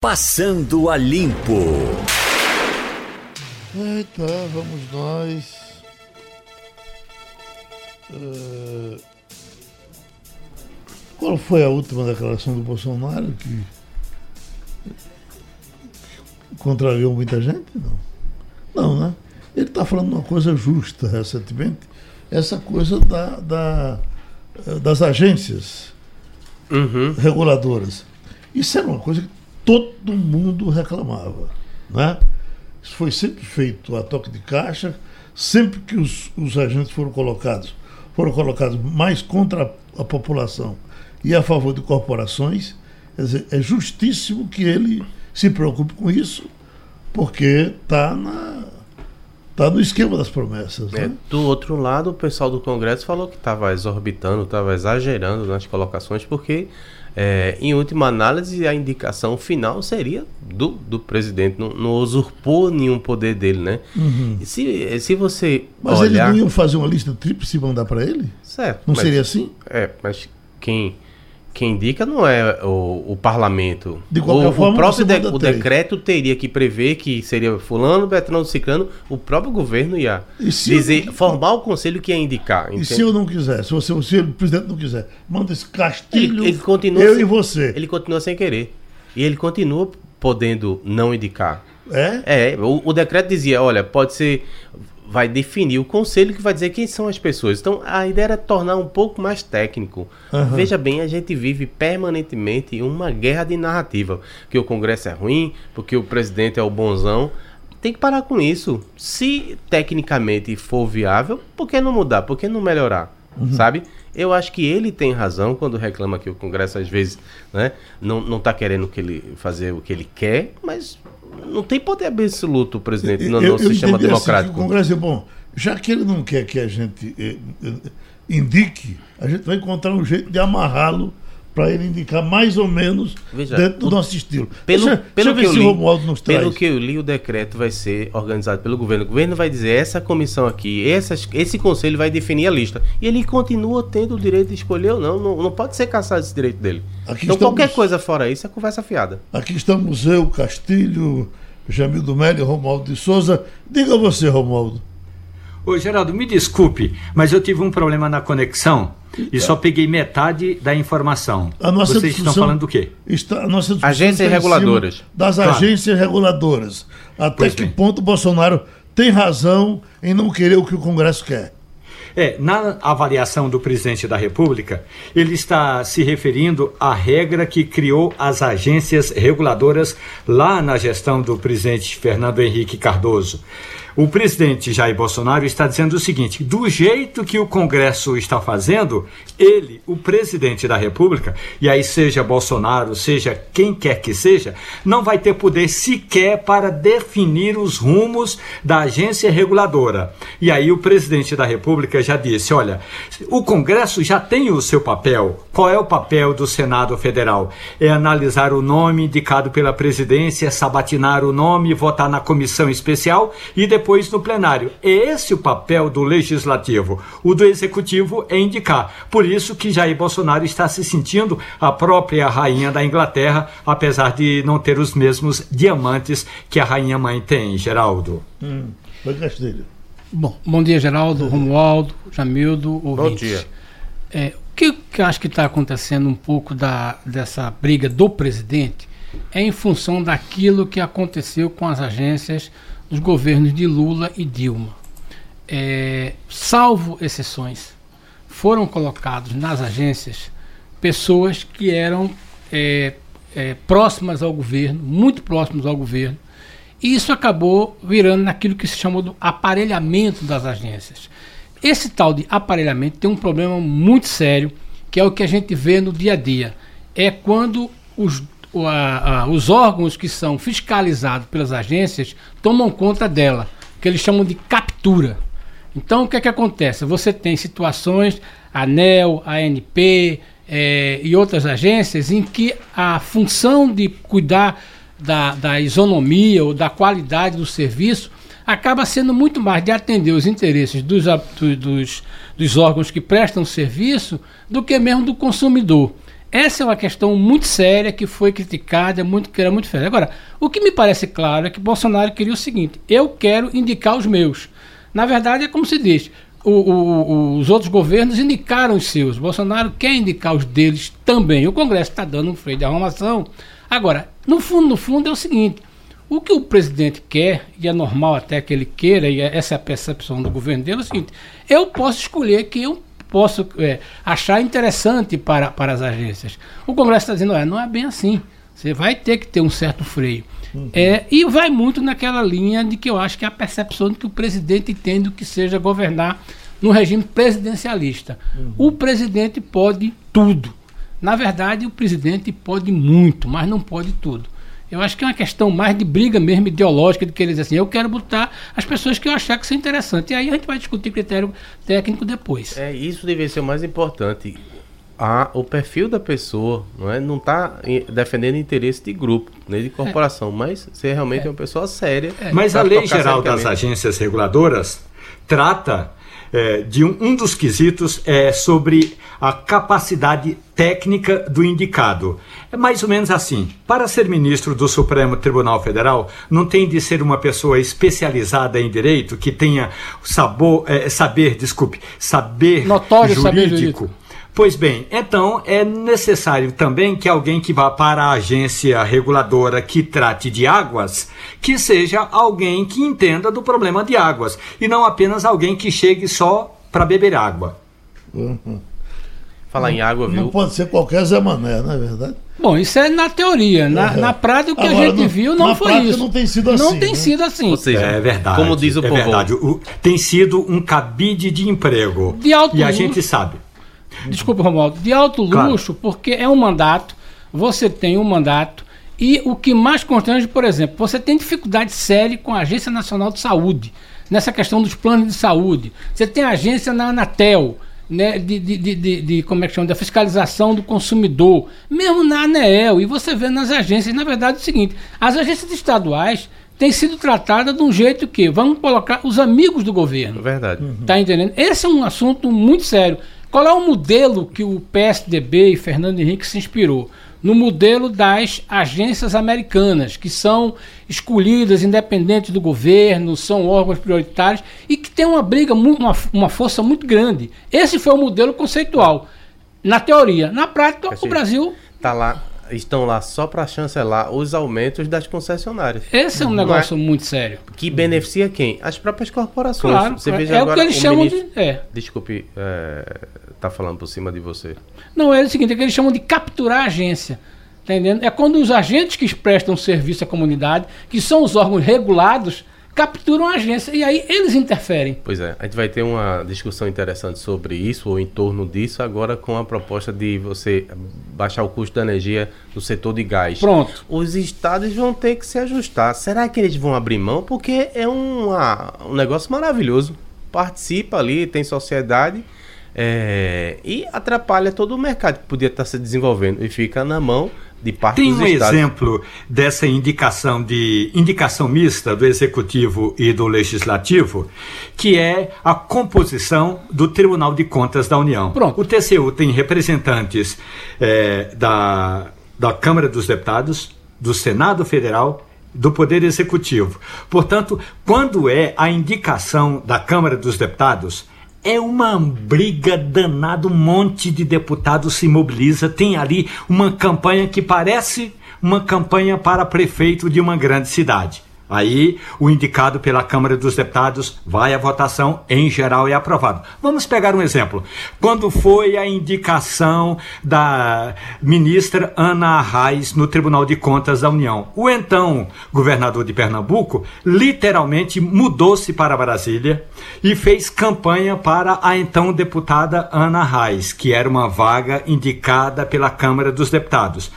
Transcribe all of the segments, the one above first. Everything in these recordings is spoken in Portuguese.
Passando a Limpo. Eita, vamos nós. Uh, qual foi a última declaração do Bolsonaro que contrariou muita gente? Não. Não, né? Ele está falando uma coisa justa recentemente, essa coisa da, da das agências uhum. reguladoras. Isso era uma coisa que todo mundo reclamava. Né? Isso foi sempre feito a toque de caixa, sempre que os, os agentes foram colocados, foram colocados mais contra a população e a favor de corporações, dizer, é justíssimo que ele se preocupe com isso, porque está na Está no esquema das promessas. É, né? Do outro lado, o pessoal do Congresso falou que estava exorbitando, estava exagerando nas colocações, porque é, em última análise, a indicação final seria do, do presidente, não, não usurpou nenhum poder dele, né? Uhum. Se, se você. Mas olhar... eles não iam fazer uma lista tríplice e mandar para ele? Certo. Não mas, seria assim? É, mas quem quem indica não é o, o parlamento. De qualquer o, forma, o próprio de, o decreto teria que prever que seria fulano, Betrano, Ciclano, o próprio governo ia dizer, formar o conselho que ia indicar. E se eu não quiser, se, você, se o presidente não quiser, manda esse castilho, ele, ele continua eu sem, e você. Ele continua sem querer. E ele continua podendo não indicar. É? É, o, o decreto dizia, olha, pode ser vai definir o conselho que vai dizer quem são as pessoas. Então a ideia era tornar um pouco mais técnico. Uhum. Veja bem, a gente vive permanentemente uma guerra de narrativa. Que o Congresso é ruim, porque o presidente é o bonzão. Tem que parar com isso. Se tecnicamente for viável, por que não mudar? Por que não melhorar? Uhum. Sabe? Eu acho que ele tem razão quando reclama que o Congresso às vezes né, não está querendo que ele fazer o que ele quer, mas não tem poder absoluto o presidente no, eu, sistema assim, democrático. Assim, o Congresso é bom. Já que ele não quer que a gente eh, eh, indique, a gente vai encontrar um jeito de amarrá-lo para ele indicar mais ou menos Veja, dentro do o, nosso estilo. Pelo, deixa, pelo, deixa que eu li, nos traz. pelo que eu li, o decreto vai ser organizado pelo governo. O governo vai dizer essa comissão aqui, essas, esse conselho vai definir a lista. E ele continua tendo o direito de escolher ou não. Não, não pode ser caçado esse direito dele. Aqui então estamos, qualquer coisa fora isso é conversa fiada. Aqui estamos eu, Castilho, Jamildo Melo e Romualdo de Souza. Diga você, Romualdo. Ô, Geraldo, me desculpe, mas eu tive um problema na conexão e só peguei metade da informação. A nossa Vocês estão falando do quê? Está, a nossa agências reguladoras. Das claro. agências reguladoras. Até pois que bem. ponto o Bolsonaro tem razão em não querer o que o Congresso quer? É, na avaliação do presidente da República, ele está se referindo à regra que criou as agências reguladoras lá na gestão do presidente Fernando Henrique Cardoso. O presidente Jair Bolsonaro está dizendo o seguinte: do jeito que o Congresso está fazendo, ele, o presidente da República, e aí seja Bolsonaro, seja quem quer que seja, não vai ter poder sequer para definir os rumos da agência reguladora. E aí o presidente da República já disse: olha, o Congresso já tem o seu papel. Qual é o papel do Senado Federal? É analisar o nome indicado pela presidência, sabatinar o nome, votar na comissão especial e depois depois no plenário. É esse o papel do legislativo. O do executivo é indicar. Por isso que Jair Bolsonaro está se sentindo a própria rainha da Inglaterra, apesar de não ter os mesmos diamantes que a rainha mãe tem, Geraldo. Hum, Bom, bom dia, Geraldo, Romualdo, Jamildo, ouvintes. Bom dia. É, o que, que eu acho que está acontecendo um pouco da, dessa briga do presidente é em função daquilo que aconteceu com as agências dos governos de Lula e Dilma. É, salvo exceções, foram colocados nas agências pessoas que eram é, é, próximas ao governo, muito próximas ao governo, e isso acabou virando naquilo que se chamou do aparelhamento das agências. Esse tal de aparelhamento tem um problema muito sério, que é o que a gente vê no dia a dia. É quando os a, a, os órgãos que são fiscalizados pelas agências tomam conta dela, que eles chamam de captura. Então, o que é que acontece? Você tem situações, ANEL, ANP é, e outras agências, em que a função de cuidar da, da isonomia ou da qualidade do serviço acaba sendo muito mais de atender os interesses dos, dos, dos órgãos que prestam serviço do que mesmo do consumidor. Essa é uma questão muito séria que foi criticada, muito, que era muito séria. Agora, o que me parece claro é que Bolsonaro queria o seguinte: eu quero indicar os meus. Na verdade, é como se diz: o, o, os outros governos indicaram os seus. Bolsonaro quer indicar os deles também. O Congresso está dando um freio de arrumação. Agora, no fundo, no fundo, é o seguinte: o que o presidente quer, e é normal até que ele queira, e é, essa é a percepção do governo dele, é o seguinte: eu posso escolher quem eu posso é, achar interessante para, para as agências. O Congresso está dizendo: não é bem assim. Você vai ter que ter um certo freio. Uhum. É, e vai muito naquela linha de que eu acho que é a percepção de que o presidente entende o que seja governar no regime presidencialista. Uhum. O presidente pode tudo. Na verdade, o presidente pode muito, mas não pode tudo. Eu acho que é uma questão mais de briga mesmo ideológica, de que eles assim, eu quero botar as pessoas que eu achar que são interessantes. E aí a gente vai discutir critério técnico depois. É, isso deveria ser o mais importante. A, o perfil da pessoa não é não está defendendo interesse de grupo, nem de corporação, é. mas ser realmente é. uma pessoa séria. É. Mas a lei geral das agências reguladoras trata é, de um, um, dos quesitos é sobre a capacidade técnica do indicado. É mais ou menos assim. Para ser ministro do Supremo Tribunal Federal, não tem de ser uma pessoa especializada em direito, que tenha sabor, é, saber, desculpe, saber Notório jurídico. Saber jurídico Pois bem, então é necessário também que alguém que vá para a agência reguladora que trate de águas, que seja alguém que entenda do problema de águas e não apenas alguém que chegue só para beber água. Uhum. Falar em água, viu? Não pode ser qualquer Zé Mané, não é verdade? Bom, isso é na teoria. Na, é. na prática, o que Agora, a gente no, viu não foi isso. Não tem sido assim. Não tem né? sido assim. Ou seja, é verdade. Como diz o é povo. verdade. O, tem sido um cabide de emprego. De alto e a gente sabe desculpa, Romualdo, de alto luxo, claro. porque é um mandato, você tem um mandato, e o que mais constrange, por exemplo, você tem dificuldade séria com a Agência Nacional de Saúde, nessa questão dos planos de saúde. Você tem a agência na Anatel, né, de, de, de, de, como é que chama, da fiscalização do consumidor, mesmo na ANEEL, e você vê nas agências, na verdade, é o seguinte, as agências estaduais têm sido tratadas de um jeito que vamos colocar os amigos do governo. Verdade. Uhum. Tá entendendo? Esse é um assunto muito sério. Qual é o modelo que o PSDB e Fernando Henrique se inspirou? No modelo das agências americanas, que são escolhidas independentes do governo, são órgãos prioritários e que tem uma briga, uma, uma força muito grande. Esse foi o modelo conceitual. Na teoria. Na prática, assim, o Brasil. Está lá estão lá só para chancelar os aumentos das concessionárias. Esse é um negócio é, muito sério. Que beneficia quem? As próprias corporações. Claro, você veja é agora, o que eles chamam ministro... de. É. Desculpe, é, tá falando por cima de você. Não, é o seguinte, é que eles chamam de capturar a agência. Tá entendendo? É quando os agentes que prestam serviço à comunidade, que são os órgãos regulados, capturam a agência e aí eles interferem. Pois é, a gente vai ter uma discussão interessante sobre isso ou em torno disso agora com a proposta de você baixar o custo da energia no setor de gás. Pronto. Os estados vão ter que se ajustar. Será que eles vão abrir mão? Porque é uma, um negócio maravilhoso. Participa ali, tem sociedade. É, e atrapalha todo o mercado que podia estar se desenvolvendo e fica na mão de parte Tem um estados. exemplo dessa indicação de indicação mista do executivo e do legislativo, que é a composição do Tribunal de Contas da União. Pronto. O TCU tem representantes é, da, da Câmara dos Deputados, do Senado Federal do Poder Executivo. Portanto, quando é a indicação da Câmara dos Deputados, é uma briga danada, um monte de deputados se mobiliza, tem ali uma campanha que parece uma campanha para prefeito de uma grande cidade. Aí, o indicado pela Câmara dos Deputados vai à votação, em geral é aprovado. Vamos pegar um exemplo. Quando foi a indicação da ministra Ana Arraes no Tribunal de Contas da União, o então governador de Pernambuco literalmente mudou-se para Brasília e fez campanha para a então deputada Ana Arraes, que era uma vaga indicada pela Câmara dos Deputados.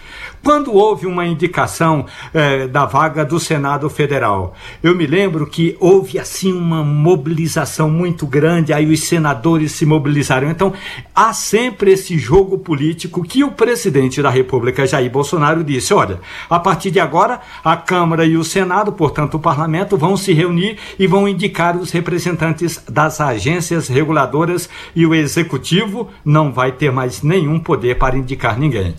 Quando houve uma indicação eh, da vaga do Senado Federal, eu me lembro que houve assim uma mobilização muito grande, aí os senadores se mobilizaram. Então, há sempre esse jogo político que o presidente da República, Jair Bolsonaro, disse: olha, a partir de agora, a Câmara e o Senado, portanto, o parlamento, vão se reunir e vão indicar os representantes das agências reguladoras e o executivo não vai ter mais nenhum poder para indicar ninguém.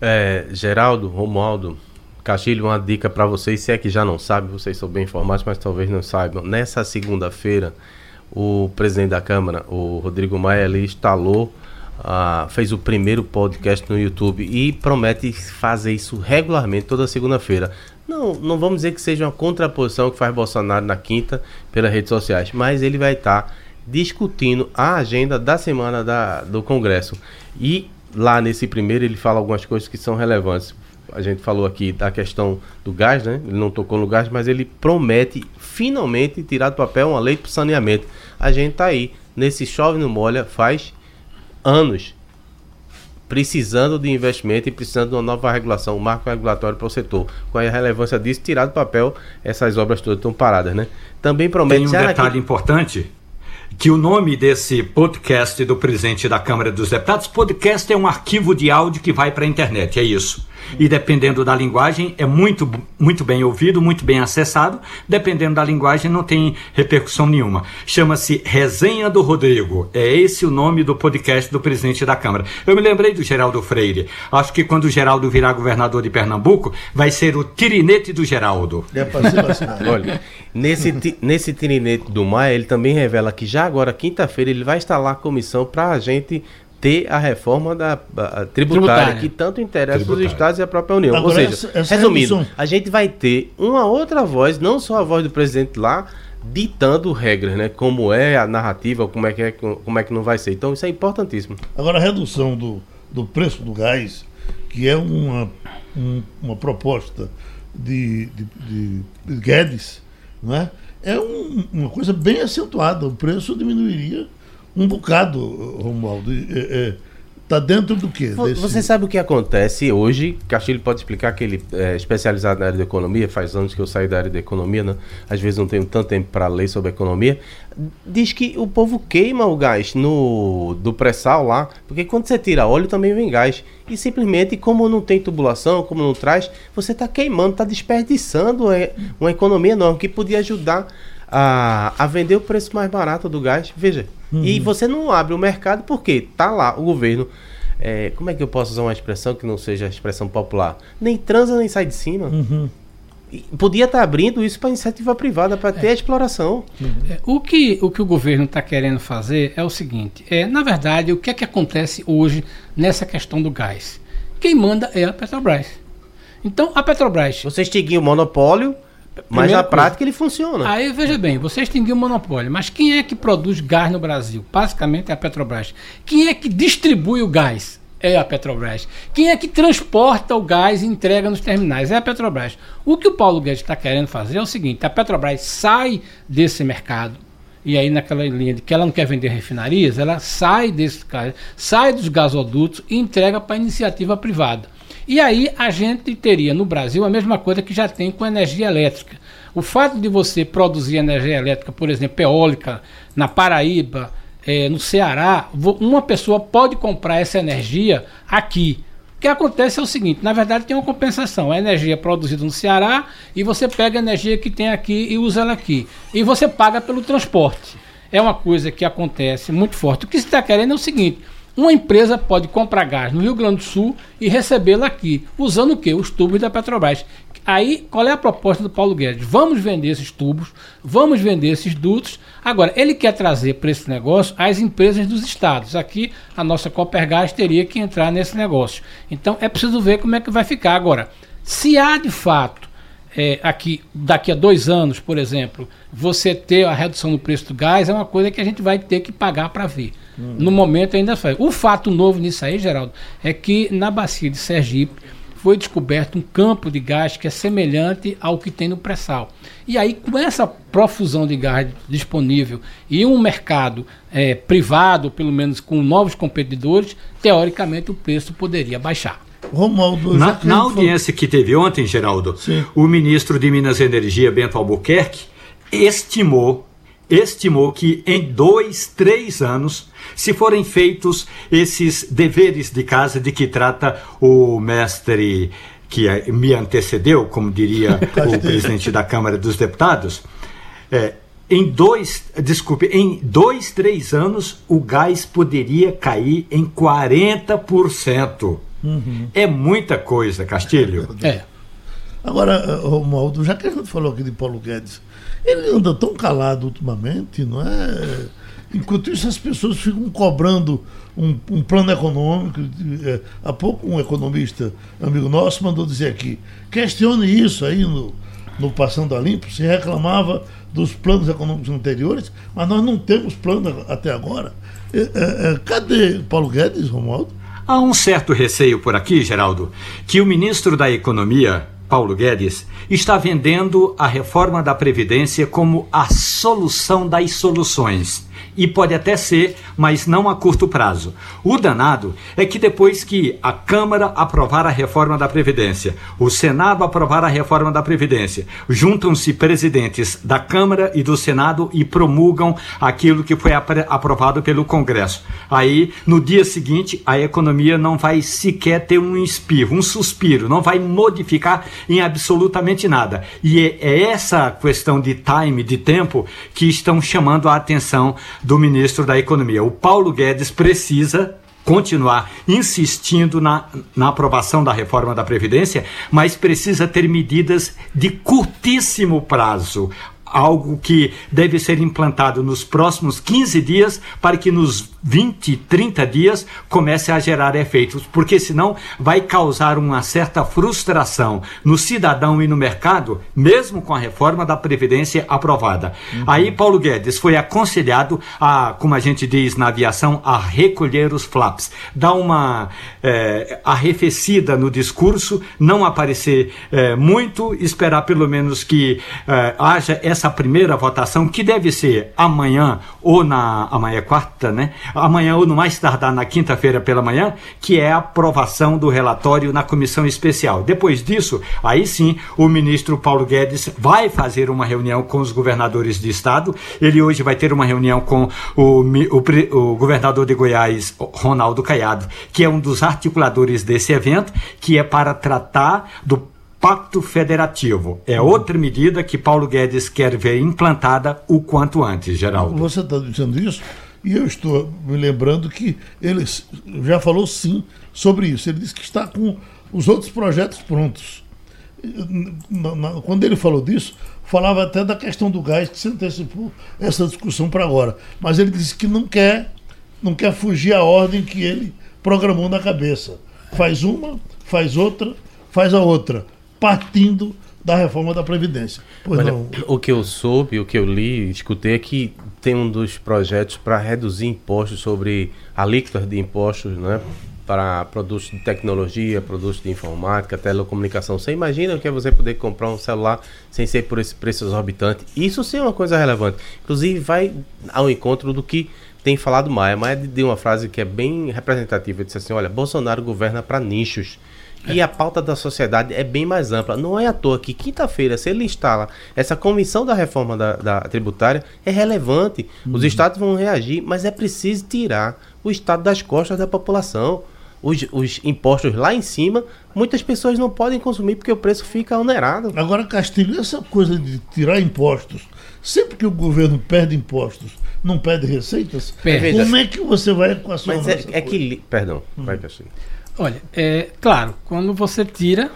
É, Geraldo, Romualdo, Castilho, uma dica para vocês, se é que já não sabem, vocês são bem informados, mas talvez não saibam. Nessa segunda-feira, o presidente da Câmara, o Rodrigo Maia, ele instalou, uh, fez o primeiro podcast no YouTube e promete fazer isso regularmente toda segunda-feira. Não, não vamos dizer que seja uma contraposição que faz Bolsonaro na quinta pelas redes sociais, mas ele vai estar tá discutindo a agenda da semana da, do Congresso. E lá nesse primeiro ele fala algumas coisas que são relevantes. A gente falou aqui da questão do gás, né? Ele não tocou no gás, mas ele promete finalmente tirar do papel uma lei para saneamento. A gente está aí, nesse chove no molha, faz anos precisando de investimento e precisando de uma nova regulação, um marco regulatório para o setor. Qual é a relevância disso? Tirar do papel essas obras todas estão paradas, né? Também promete... Tem um detalhe importante que o nome desse podcast do presidente da Câmara dos Deputados, podcast é um arquivo de áudio que vai para a internet, é isso e dependendo da linguagem é muito, muito bem ouvido, muito bem acessado. Dependendo da linguagem não tem repercussão nenhuma. Chama-se Resenha do Rodrigo. É esse o nome do podcast do presidente da Câmara. Eu me lembrei do Geraldo Freire. Acho que quando o Geraldo virar governador de Pernambuco, vai ser o tirinete do Geraldo. Olha, nesse, nesse tirinete do Maia, ele também revela que já agora, quinta-feira, ele vai instalar a comissão para a gente ter a reforma da a, tributária, tributária, que tanto interessa tributária. os estados e a própria União. Agora, Ou seja, essa, essa resumindo, redução... a gente vai ter uma outra voz, não só a voz do presidente lá, ditando regras, né? Como é a narrativa, como é que, é, como é que não vai ser. Então isso é importantíssimo. Agora a redução do, do preço do gás, que é uma, um, uma proposta de, de, de, de Guedes, não é? É um, uma coisa bem acentuada. O preço diminuiria um bocado, Romualdo. Está é, é, dentro do quê? Desse... Você sabe o que acontece hoje? Castilho pode explicar que ele é especializado na área de economia, faz anos que eu saí da área de economia, né? às vezes não tenho tanto tempo para ler sobre economia. Diz que o povo queima o gás no do pré-sal lá, porque quando você tira óleo também vem gás. E simplesmente, como não tem tubulação, como não traz, você está queimando, está desperdiçando é, uma economia enorme que podia ajudar a, a vender o preço mais barato do gás. Veja, Uhum. E você não abre o mercado porque tá lá o governo. É, como é que eu posso usar uma expressão que não seja expressão popular? Nem transa nem sai de cima. Uhum. Podia estar tá abrindo isso para iniciativa privada, para ter é. exploração. Uhum. É, o, que, o que o governo está querendo fazer é o seguinte: é, na verdade, o que é que acontece hoje nessa questão do gás? Quem manda é a Petrobras. Então, a Petrobras. Você extinguiu o monopólio, mas na prática ele funciona. Aí veja bem, você extinguiu o monopólio, mas quem é que produz gás no Brasil? Basicamente é a Petrobras. Quem é que distribui o gás? É a Petrobras. Quem é que transporta o gás e entrega nos terminais? É a Petrobras. O que o Paulo Guedes está querendo fazer é o seguinte: a Petrobras sai desse mercado. E aí, naquela linha de que ela não quer vender refinarias, ela sai desse sai dos gasodutos e entrega para a iniciativa privada. E aí a gente teria no Brasil a mesma coisa que já tem com energia elétrica. O fato de você produzir energia elétrica, por exemplo, eólica, na Paraíba, é, no Ceará, uma pessoa pode comprar essa energia aqui. O que acontece é o seguinte: na verdade, tem uma compensação. A energia é produzida no Ceará e você pega a energia que tem aqui e usa ela aqui. E você paga pelo transporte. É uma coisa que acontece muito forte. O que você está querendo é o seguinte: uma empresa pode comprar gás no Rio Grande do Sul e recebê-lo aqui, usando o quê? Os tubos da Petrobras. Aí, qual é a proposta do Paulo Guedes? Vamos vender esses tubos, vamos vender esses dutos. Agora, ele quer trazer para esse negócio as empresas dos estados. Aqui, a nossa Copergás teria que entrar nesse negócio. Então, é preciso ver como é que vai ficar. Agora, se há de fato, é, aqui, daqui a dois anos, por exemplo, você ter a redução no preço do gás, é uma coisa que a gente vai ter que pagar para ver. No momento ainda faz. O fato novo nisso aí, Geraldo, é que na bacia de Sergipe foi descoberto um campo de gás que é semelhante ao que tem no pré-sal. E aí, com essa profusão de gás disponível e um mercado é, privado, pelo menos com novos competidores, teoricamente o preço poderia baixar. Romualdo, na, na audiência que teve ontem, Geraldo, Sim. o ministro de Minas e Energia, Bento Albuquerque, estimou estimou que em dois, três anos, se forem feitos esses deveres de casa de que trata o mestre que é, me antecedeu, como diria o presidente da Câmara dos Deputados, é, em dois, desculpe, em dois, três anos o gás poderia cair em 40%. Uhum. É muita coisa, Castilho. É. Agora, Romualdo, já que a gente falou aqui de Paulo Guedes, ele anda tão calado ultimamente, não é? Enquanto isso, as pessoas ficam cobrando um, um plano econômico. É, há pouco, um economista, amigo nosso, mandou dizer aqui: questione isso aí no, no Passando a Limpo. Se reclamava dos planos econômicos anteriores, mas nós não temos plano até agora. É, é, é cadê Paulo Guedes, Romualdo? Há um certo receio por aqui, Geraldo, que o ministro da Economia, Paulo Guedes, está vendendo a reforma da Previdência como a solução das soluções e pode até ser, mas não a curto prazo. O danado é que depois que a Câmara aprovar a reforma da Previdência, o Senado aprovar a reforma da Previdência, juntam-se presidentes da Câmara e do Senado e promulgam aquilo que foi aprovado pelo Congresso. Aí, no dia seguinte, a economia não vai sequer ter um espirro, um suspiro, não vai modificar em absolutamente nada. E é, é essa questão de time, de tempo, que estão chamando a atenção do ministro da Economia. O Paulo Guedes precisa continuar insistindo na, na aprovação da reforma da Previdência, mas precisa ter medidas de curtíssimo prazo algo que deve ser implantado nos próximos 15 dias para que nos 20, 30 dias comece a gerar efeitos, porque senão vai causar uma certa frustração no cidadão e no mercado, mesmo com a reforma da Previdência aprovada. Uhum. Aí Paulo Guedes foi aconselhado a, como a gente diz na aviação, a recolher os flaps, dar uma é, arrefecida no discurso, não aparecer é, muito, esperar pelo menos que é, haja essa primeira votação, que deve ser amanhã ou na. amanhã é quarta, né? Amanhã ou no mais tardar na quinta-feira pela manhã, que é a aprovação do relatório na comissão especial. Depois disso, aí sim, o ministro Paulo Guedes vai fazer uma reunião com os governadores de estado. Ele hoje vai ter uma reunião com o, o, o governador de Goiás, Ronaldo Caiado, que é um dos articuladores desse evento, que é para tratar do Pacto Federativo. É outra medida que Paulo Guedes quer ver implantada o quanto antes, Geraldo. Você está dizendo isso? E eu estou me lembrando que ele já falou sim sobre isso. Ele disse que está com os outros projetos prontos. Quando ele falou disso, falava até da questão do gás, que se antecipou essa discussão para agora. Mas ele disse que não quer, não quer fugir à ordem que ele programou na cabeça. Faz uma, faz outra, faz a outra, partindo da reforma da Previdência. Pois Olha, não. O que eu soube, o que eu li, escutei é que tem um dos projetos para reduzir impostos sobre alíquotas de impostos, né? Para produtos de tecnologia, produtos de informática, telecomunicação. Você imagina o que é você poder comprar um celular sem ser por esse preço exorbitante? Isso sim é uma coisa relevante. Inclusive, vai ao encontro do que tem falado Maia. Maia deu uma frase que é bem representativa. Ele disse assim: olha, Bolsonaro governa para nichos. E a pauta da sociedade é bem mais ampla. Não é à toa que quinta-feira, se ele instala essa comissão da reforma da, da tributária, é relevante. Uhum. Os estados vão reagir, mas é preciso tirar o estado das costas da população. Os, os, impostos lá em cima, muitas pessoas não podem consumir porque o preço fica onerado. Agora, Castilho, essa coisa de tirar impostos, sempre que o governo perde impostos, não perde receitas, perde. como é que você vai equacionar Mas é, é que. Perdão, hum. vai, Castilho. Olha, é claro, quando você tira,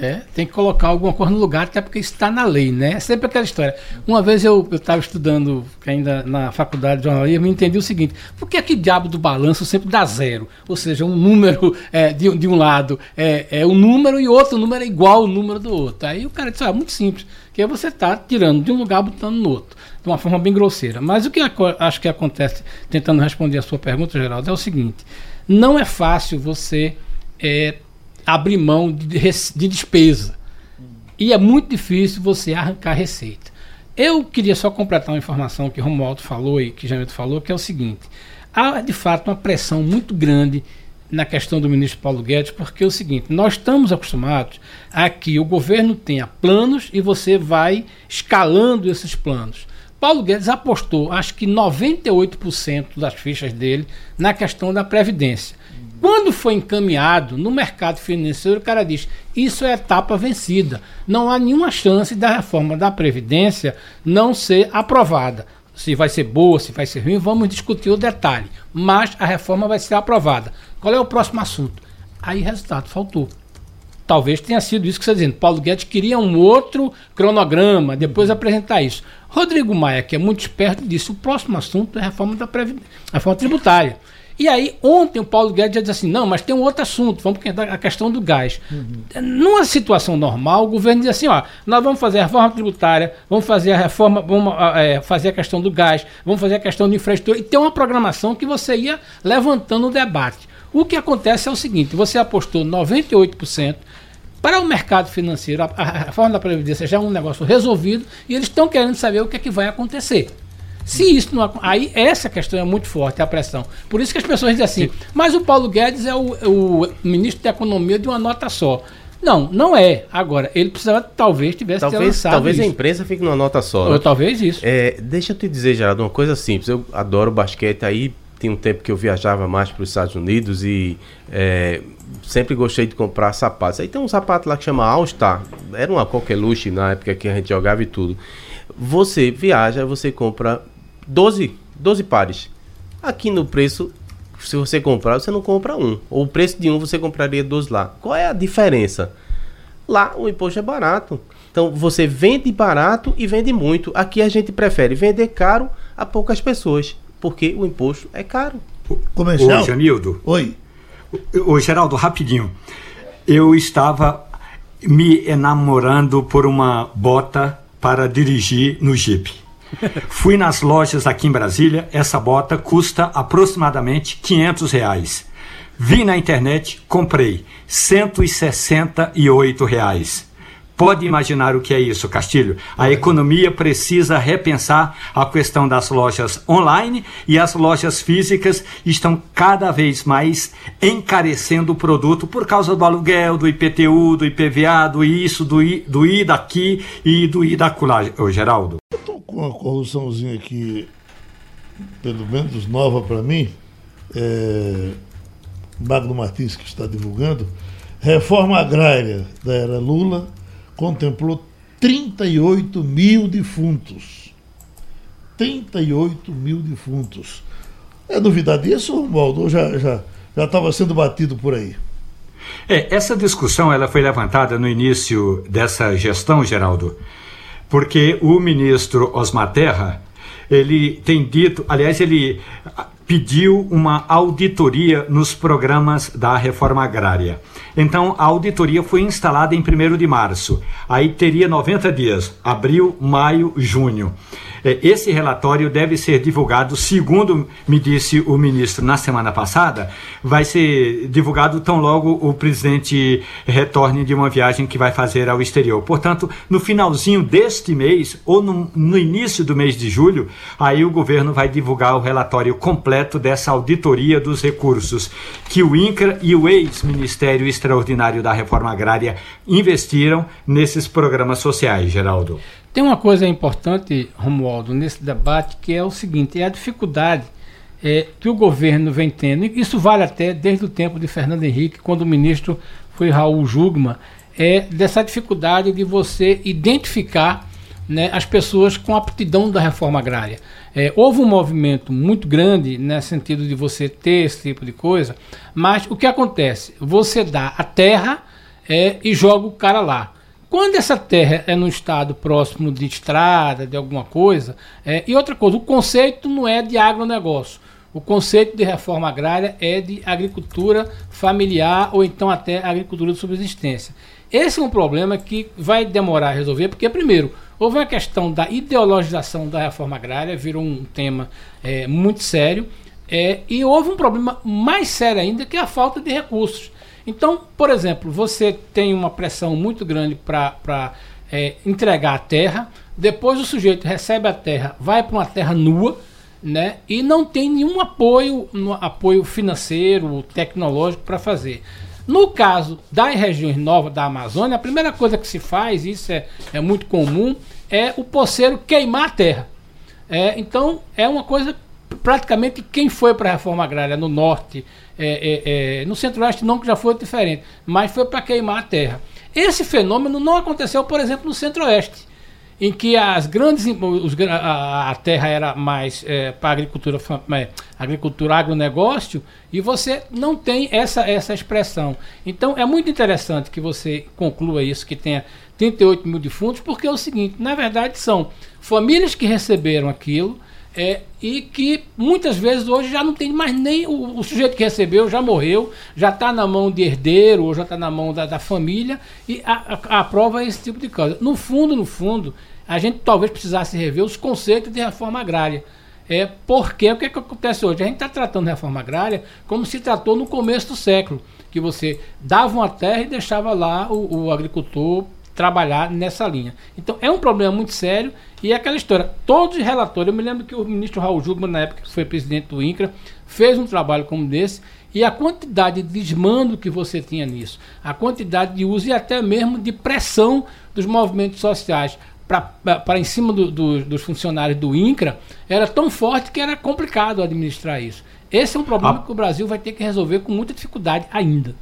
é, tem que colocar alguma coisa no lugar, até porque está na lei, né? É sempre aquela história. Uma vez eu estava estudando ainda na faculdade de jornalismo e entendi o seguinte: por que que diabo do balanço sempre dá zero? Ou seja, um número é, de, de um lado é, é um número e outro número é igual ao número do outro. Aí o cara disse: ah, muito simples, que você está tirando de um lugar botando no outro, de uma forma bem grosseira. Mas o que acho que acontece, tentando responder a sua pergunta, Geraldo, é o seguinte não é fácil você é, abrir mão de, de despesa. E é muito difícil você arrancar receita. Eu queria só completar uma informação que Romualdo falou e que Jamilton falou, que é o seguinte: há de fato uma pressão muito grande na questão do ministro Paulo Guedes, porque é o seguinte: nós estamos acostumados a que o governo tenha planos e você vai escalando esses planos. Paulo Guedes apostou, acho que 98% das fichas dele na questão da Previdência. Quando foi encaminhado no mercado financeiro, o cara diz: isso é etapa vencida. Não há nenhuma chance da reforma da Previdência não ser aprovada. Se vai ser boa, se vai ser ruim, vamos discutir o detalhe. Mas a reforma vai ser aprovada. Qual é o próximo assunto? Aí, resultado, faltou. Talvez tenha sido isso que você está dizendo. Paulo Guedes queria um outro cronograma, depois apresentar isso. Rodrigo Maia, que é muito esperto, disse: o próximo assunto é a reforma da reforma tributária. E aí, ontem o Paulo Guedes já disse assim: não, mas tem um outro assunto, vamos a questão do gás. Uhum. Numa situação normal, o governo diz assim: ó, nós vamos fazer a reforma tributária, vamos fazer a reforma, vamos é, fazer a questão do gás, vamos fazer a questão de infraestrutura, e tem uma programação que você ia levantando o debate. O que acontece é o seguinte: você apostou 98%. Para o mercado financeiro, a, a reforma da Previdência já é um negócio resolvido e eles estão querendo saber o que, é que vai acontecer. Se isso não aí essa questão é muito forte a pressão. Por isso que as pessoas dizem assim: mas o Paulo Guedes é o, o ministro da Economia de uma nota só. Não, não é. Agora, ele precisava, talvez, tivesse talvez, Talvez isso. a imprensa fique numa nota só. Ou né? talvez isso. É, deixa eu te dizer, Geraldo, uma coisa simples. Eu adoro basquete aí. Tem um tempo que eu viajava mais para os Estados Unidos e é, sempre gostei de comprar sapatos. Aí tem um sapato lá que chama All Star. Era uma coqueluche na época que a gente jogava e tudo. Você viaja, você compra 12, 12 pares. Aqui no preço, se você comprar, você não compra um. Ou o preço de um você compraria 12 lá. Qual é a diferença? Lá o imposto é barato. Então você vende barato e vende muito. Aqui a gente prefere vender caro a poucas pessoas, porque o imposto é caro. Comercial? Ô, Janildo. Oi. Ô, Geraldo, rapidinho. Eu estava me enamorando por uma bota para dirigir no Jeep. Fui nas lojas aqui em Brasília, essa bota custa aproximadamente 500 reais. Vi na internet, comprei 168 reais. Pode imaginar o que é isso, Castilho? A economia precisa repensar a questão das lojas online e as lojas físicas estão cada vez mais encarecendo o produto por causa do aluguel, do IPTU, do IPVA, do isso, do I, do I daqui e do I daculá, Geraldo. Com uma corrupçãozinha aqui, pelo menos nova para mim, é, Magno Martins que está divulgando, reforma agrária da era Lula contemplou 38 mil defuntos. 38 mil defuntos. É novidade isso, Romualdo? Ou já estava já, já sendo batido por aí? É, essa discussão ela foi levantada no início dessa gestão, Geraldo, porque o ministro Osmar Terra, ele tem dito, aliás, ele pediu uma auditoria nos programas da reforma agrária. Então, a auditoria foi instalada em 1 de março. Aí teria 90 dias, abril, maio, junho. É, esse relatório deve ser divulgado, segundo me disse o ministro na semana passada, vai ser divulgado tão logo o presidente retorne de uma viagem que vai fazer ao exterior. Portanto, no finalzinho deste mês, ou no, no início do mês de julho, aí o governo vai divulgar o relatório completo dessa auditoria dos recursos que o INCRA e o ex-Ministério Extraordinário da Reforma Agrária investiram nesses programas sociais, Geraldo. Tem uma coisa importante, Romualdo, nesse debate, que é o seguinte: é a dificuldade é, que o governo vem tendo. E isso vale até desde o tempo de Fernando Henrique, quando o ministro foi Raul Jugman, é dessa dificuldade de você identificar né, as pessoas com aptidão da reforma agrária. É, houve um movimento muito grande nesse sentido de você ter esse tipo de coisa, mas o que acontece? Você dá a terra é, e joga o cara lá. Quando essa terra é no estado próximo de estrada, de alguma coisa, é, e outra coisa, o conceito não é de agronegócio. O conceito de reforma agrária é de agricultura familiar ou então até agricultura de subsistência. Esse é um problema que vai demorar a resolver, porque, primeiro, houve uma questão da ideologização da reforma agrária, virou um tema é, muito sério, é, e houve um problema mais sério ainda, que é a falta de recursos. Então, por exemplo, você tem uma pressão muito grande para é, entregar a terra, depois o sujeito recebe a terra, vai para uma terra nua, né, e não tem nenhum apoio, no, apoio financeiro, tecnológico para fazer. No caso das regiões novas da Amazônia, a primeira coisa que se faz, isso é, é muito comum, é o poceiro queimar a terra. É, então, é uma coisa praticamente quem foi para a reforma agrária no norte, é, é, é, no centro-oeste não, que já foi diferente, mas foi para queimar a terra. Esse fenômeno não aconteceu, por exemplo, no centro-oeste. em que as grandes os, a, a, terra era mais é, para agricultura é, agricultura agronegócio e você não tem essa essa expressão então é muito interessante que você conclua isso que tenha 38 mil defuntos porque é o seguinte na verdade são famílias que receberam aquilo é, e que muitas vezes hoje já não tem mais nem o, o sujeito que recebeu já morreu, já está na mão de herdeiro ou já está na mão da, da família e a, a, a, prova é esse tipo de coisa. No fundo, no fundo, a gente talvez precisasse rever os conceitos de reforma agrária. É, porque o que, é que acontece hoje? A gente está tratando a reforma agrária como se tratou no começo do século, que você dava uma terra e deixava lá o, o agricultor trabalhar nessa linha. Então é um problema muito sério e é aquela história. Todos os relatores, eu me lembro que o ministro Raul Jugman, na época que foi presidente do INCRA, fez um trabalho como desse e a quantidade de desmando que você tinha nisso, a quantidade de uso e até mesmo de pressão dos movimentos sociais para em cima do, do, dos funcionários do INCRA era tão forte que era complicado administrar isso. Esse é um problema ah. que o Brasil vai ter que resolver com muita dificuldade ainda.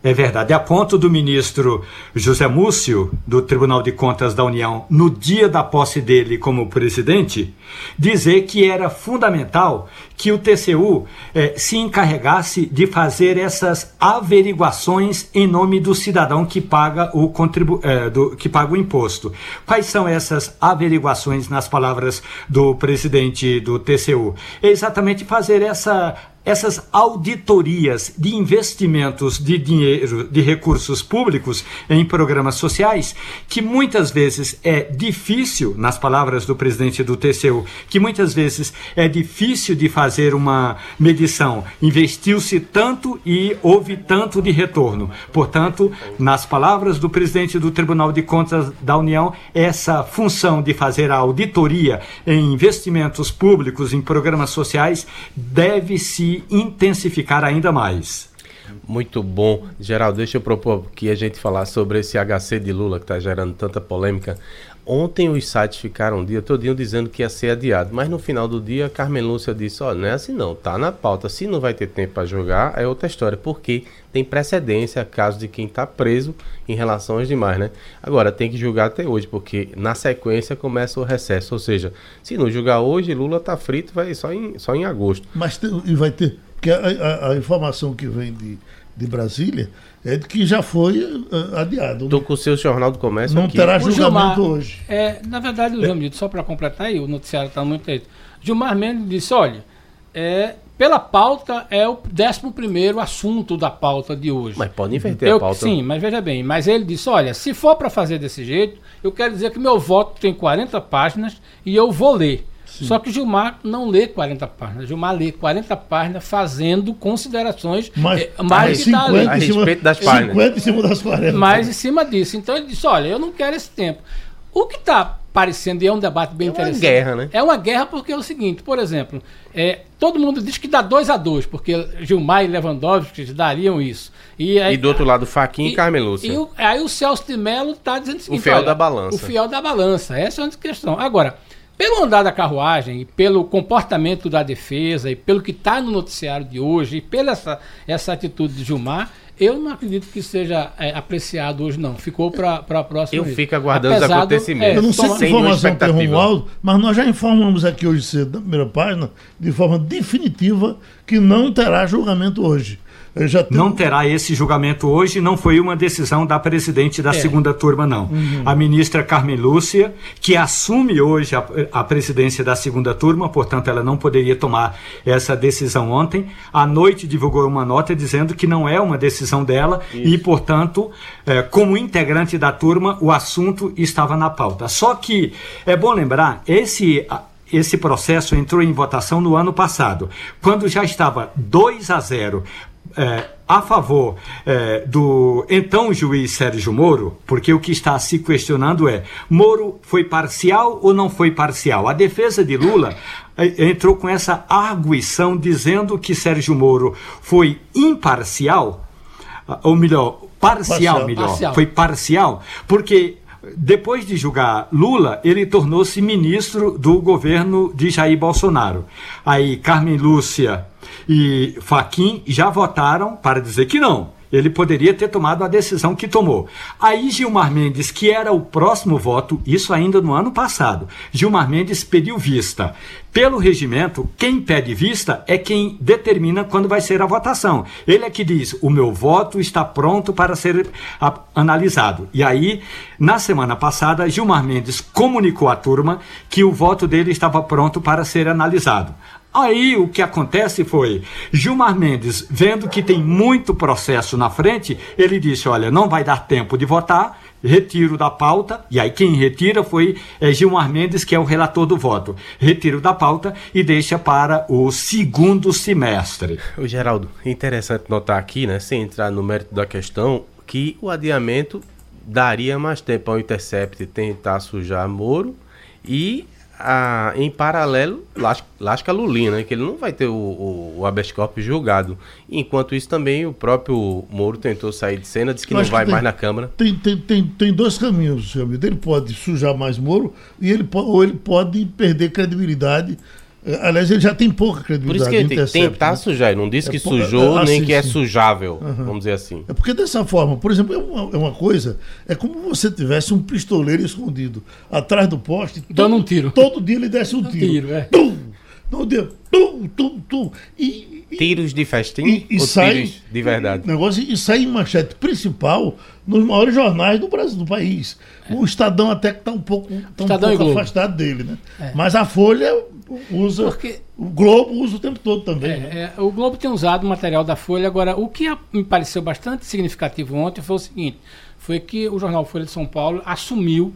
É verdade. A ponto do ministro José Múcio, do Tribunal de Contas da União, no dia da posse dele como presidente, dizer que era fundamental que o TCU eh, se encarregasse de fazer essas averiguações em nome do cidadão que paga o, contribu eh, do, que paga o imposto. Quais são essas averiguações, nas palavras do presidente do TCU? É exatamente fazer essa essas auditorias de investimentos de dinheiro, de recursos públicos em programas sociais, que muitas vezes é difícil, nas palavras do presidente do TCU, que muitas vezes é difícil de fazer uma medição. Investiu-se tanto e houve tanto de retorno. Portanto, nas palavras do presidente do Tribunal de Contas da União, essa função de fazer a auditoria em investimentos públicos em programas sociais deve se intensificar ainda mais. Muito bom. Geraldo, deixa eu propor que a gente falar sobre esse HC de Lula que está gerando tanta polêmica. Ontem os sites ficaram um dia todinho dizendo que ia ser adiado, mas no final do dia Carmen Lúcia disse, ó, oh, não é assim não, tá na pauta. Se não vai ter tempo para jogar, é outra história, porque tem precedência caso de quem está preso em relação aos demais, né? Agora, tem que julgar até hoje, porque na sequência começa o recesso, ou seja, se não julgar hoje, Lula tá frito, vai só em, só em agosto. Mas tem, e vai ter, porque a, a, a informação que vem de, de Brasília é de que já foi uh, adiado. Estou né? com o seu Jornal do Comércio Não aqui. terá julgamento Gilmar, hoje. É, na verdade, o é. só para completar aí, o noticiário está muito aí. Gilmar Mendes disse, olha, é, pela pauta é o 11 assunto da pauta de hoje. Mas pode inverter eu, a pauta. Sim, mas veja bem, mas ele disse, olha, se for para fazer desse jeito, eu quero dizer que meu voto tem 40 páginas e eu vou ler. Sim. Só que Gilmar não lê 40 páginas. Gilmar lê 40 páginas fazendo considerações Mas, é, mais que tá a respeito das páginas. 50 em cima das 40. Mais em cima disso. Então ele disse: olha, eu não quero esse tempo. O que está parecendo, e é um debate bem é interessante. É uma guerra, né? É uma guerra porque é o seguinte, por exemplo, é, todo mundo diz que dá 2 a 2 porque Gilmar e Lewandowski dariam isso. E, aí, e do outro lado, Faquinha e, e. E aí o Celso de Mello está dizendo o seguinte: o fiel olha, da balança. O fiel da balança. Essa é uma questão. Agora, pelo andar da carruagem e pelo comportamento da defesa e pelo que está no noticiário de hoje e pela essa, essa atitude de Gilmar, eu não acredito que seja é, apreciado hoje, não. Ficou para a próxima. Eu vez. fico aguardando Apesar os acontecimentos. É, eu não sei se informação tem Romualdo, mas nós já informamos aqui hoje cedo, na primeira página, de forma definitiva, que não terá julgamento hoje. Tenho... Não terá esse julgamento hoje, não foi uma decisão da presidente da é. segunda turma, não. Uhum. A ministra Carmen Lúcia, que assume hoje a, a, presidência da segunda turma, portanto, ela não poderia tomar essa decisão ontem. À noite divulgou uma nota dizendo que não é uma decisão dela Isso. e, portanto, é, como integrante da turma, o assunto estava na pauta. Só que é bom lembrar, esse esse processo entrou em votação no ano passado, quando já estava 2 a 0 é, a favor é, do então juiz Sérgio Moro, porque o que está se questionando é: Moro foi parcial ou não foi parcial? A defesa de Lula é, entrou com essa arguição dizendo que Sérgio Moro foi imparcial, ou melhor, parcial, parcial. melhor, parcial. foi parcial, porque depois de julgar Lula, ele tornou-se ministro do governo de Jair Bolsonaro. Aí Carmen Lúcia e Faquim já votaram para dizer que não, Ele poderia ter tomado a decisão que tomou. Aí Gilmar Mendes, que era o próximo voto, isso ainda no ano passado, Gilmar Mendes pediu vista. Pelo regimento, quem pede vista é quem determina quando vai ser a votação. Ele é que diz: o meu voto está pronto para ser analisado. E aí, na semana passada, Gilmar Mendes comunicou à turma que o voto dele estava pronto para ser analisado. Aí o que acontece foi, Gilmar Mendes, vendo que tem muito processo na frente, ele disse: olha, não vai dar tempo de votar, retiro da pauta, e aí quem retira foi é, Gilmar Mendes, que é o relator do voto. Retiro da pauta e deixa para o segundo semestre. O Geraldo, interessante notar aqui, né, sem entrar no mérito da questão, que o adiamento daria mais tempo ao Intercept tentar sujar Moro e a, em paralelo, lasca Lulin, né? Que ele não vai ter o, o, o habeas corpus julgado. Enquanto isso, também o próprio Moro tentou sair de cena, disse que não vai tem, mais na Câmara. Tem, tem, tem, tem dois caminhos, seu amigo. Ele pode sujar mais Moro e ele, ou ele pode perder credibilidade Aliás, ele já tem pouca credibilidade. Por isso que ele tem que tentar né? sujar. Ele não disse é que sujou, é, nem que é sujável, uhum. vamos dizer assim. É porque dessa forma, por exemplo, é uma, é uma, coisa, é como você tivesse um pistoleiro escondido atrás do poste. Dando um tiro. Todo dia ele desce um tiro. tiro é. Tum! Não deu. Tum, tum, tum. E, tiros de festim e, e sai, tiros de verdade? Negócio, e sai em manchete principal nos maiores jornais do Brasil, do país. É. O Estadão até que está um pouco, tá um pouco afastado dele, né? É. Mas a Folha usa. Porque... O Globo usa o tempo todo também. É, né? é, o Globo tem usado o material da Folha. Agora, o que me pareceu bastante significativo ontem foi o seguinte: foi que o jornal Folha de São Paulo assumiu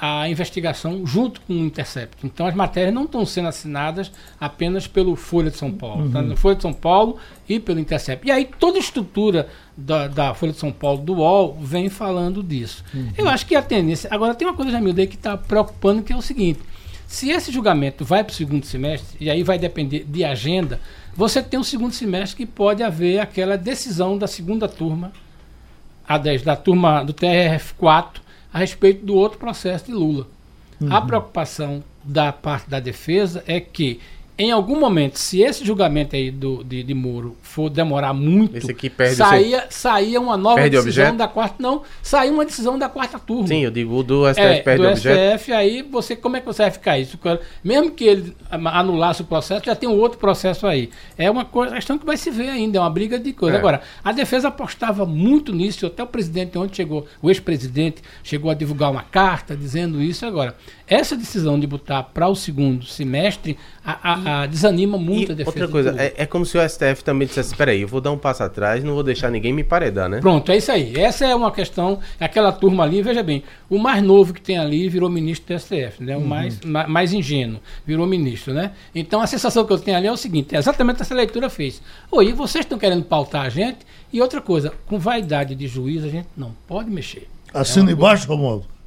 a investigação junto com o Intercept. Então as matérias não estão sendo assinadas apenas pelo Folha de São Paulo, uhum. tá? Folha de São Paulo e pelo Intercept. E aí toda a estrutura da, da Folha de São Paulo, do UOL, vem falando disso. Uhum. Eu acho que a tendência. Agora tem uma coisa, Jamilda, que está preocupando, que é o seguinte: se esse julgamento vai para o segundo semestre, e aí vai depender de agenda, você tem um segundo semestre que pode haver aquela decisão da segunda turma, a 10, da turma do TRF4, a respeito do outro processo de Lula. Uhum. A preocupação da parte da defesa é que em algum momento, se esse julgamento aí do, de, de Moro for demorar muito, esse aqui perde saía, saía uma nova decisão objeto? da quarta. Não, saía uma decisão da quarta turma. Sim, eu digo o do STF é, perde do objeto. STF, aí você, como é que você vai ficar isso? Mesmo que ele anulasse o processo, já tem um outro processo aí. É uma coisa, questão que vai se ver ainda, é uma briga de coisa. É. Agora, a defesa apostava muito nisso, até o presidente ontem chegou, o ex-presidente chegou a divulgar uma carta dizendo isso. Agora, essa decisão de botar para o segundo semestre a, a, a desanima muito e a defesa. Outra coisa, é, é, como se o STF também dissesse: espera aí, eu vou dar um passo atrás, não vou deixar ninguém me paredar, né? Pronto, é isso aí. Essa é uma questão, aquela turma ali, veja bem, o mais novo que tem ali virou ministro do STF, né? O uhum. mais, mais ingênuo virou ministro, né? Então a sensação que eu tenho ali é o seguinte: é exatamente essa leitura fez. Oi, vocês estão querendo pautar a gente? E outra coisa, com vaidade de juiz, a gente não pode mexer. Assina é embaixo, Romualdo.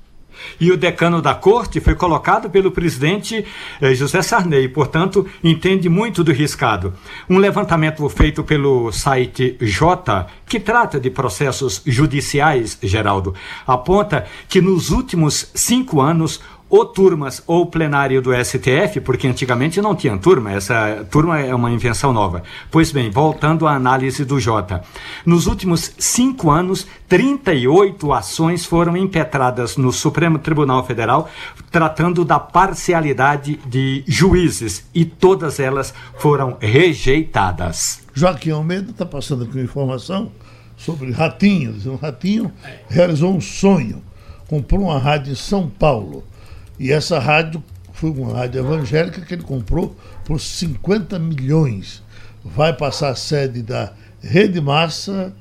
E o decano da corte foi colocado pelo presidente eh, José Sarney, portanto, entende muito do riscado. Um levantamento feito pelo site J, que trata de processos judiciais, Geraldo, aponta que nos últimos cinco anos ou turmas ou plenário do STF, porque antigamente não tinha turma, essa turma é uma invenção nova. Pois bem, voltando à análise do Jota. Nos últimos cinco anos, 38 ações foram impetradas no Supremo Tribunal Federal, tratando da parcialidade de juízes, e todas elas foram rejeitadas. Joaquim Almeida está passando aqui uma informação sobre Ratinho. O Ratinho realizou um sonho, comprou uma rádio em São Paulo e essa rádio foi uma rádio evangélica que ele comprou por 50 milhões. Vai passar a sede da Rede Massa,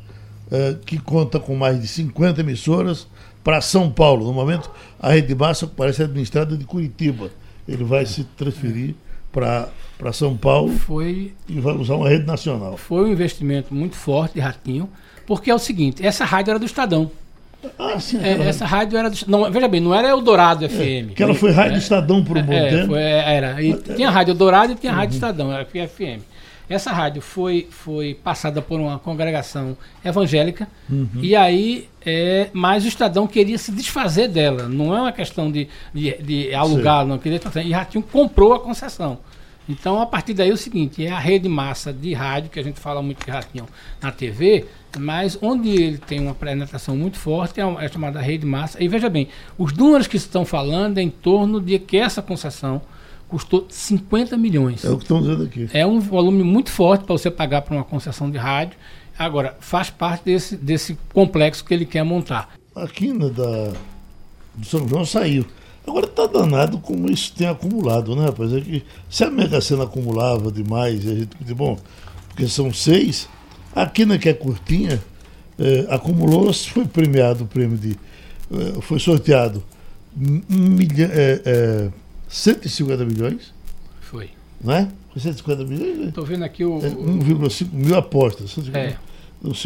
eh, que conta com mais de 50 emissoras, para São Paulo. No momento, a Rede Massa parece administrada de Curitiba. Ele vai se transferir para São Paulo foi, e vai usar uma rede nacional. Foi um investimento muito forte de Ratinho, porque é o seguinte: essa rádio era do Estadão. Ah, sim, é, essa rádio era do, não, veja bem, não era Eldorado FM. É, que ela foi rádio é, Estadão por um bom é, tempo. Foi, era. E tinha a rádio Eldorado e tinha a rádio uhum. Estadão, era FM. Essa rádio foi, foi passada por uma congregação evangélica uhum. e aí, é, mas o Estadão queria se desfazer dela. Não é uma questão de, de, de alugar, não queria E Ratinho comprou a concessão. Então, a partir daí é o seguinte, é a rede massa de rádio, que a gente fala muito de ratinho na TV, mas onde ele tem uma penetração muito forte é, a é chamada rede massa. E veja bem, os números que estão falando é em torno de que essa concessão custou 50 milhões. É o que estão dizendo aqui. É um volume muito forte para você pagar para uma concessão de rádio. Agora, faz parte desse, desse complexo que ele quer montar. A quina da, do São João saiu. Agora está danado como isso tem acumulado, né, rapaz? É que se a Mega Sena acumulava demais, a gente bom, porque são seis, a quina que é curtinha, é, acumulou, foi premiado o prêmio de. É, foi sorteado um milhão. É, é, 150 milhões. Foi. É? Foi 150 milhões? Estou vendo aqui o. É 1,5 mil apostas. 150, é.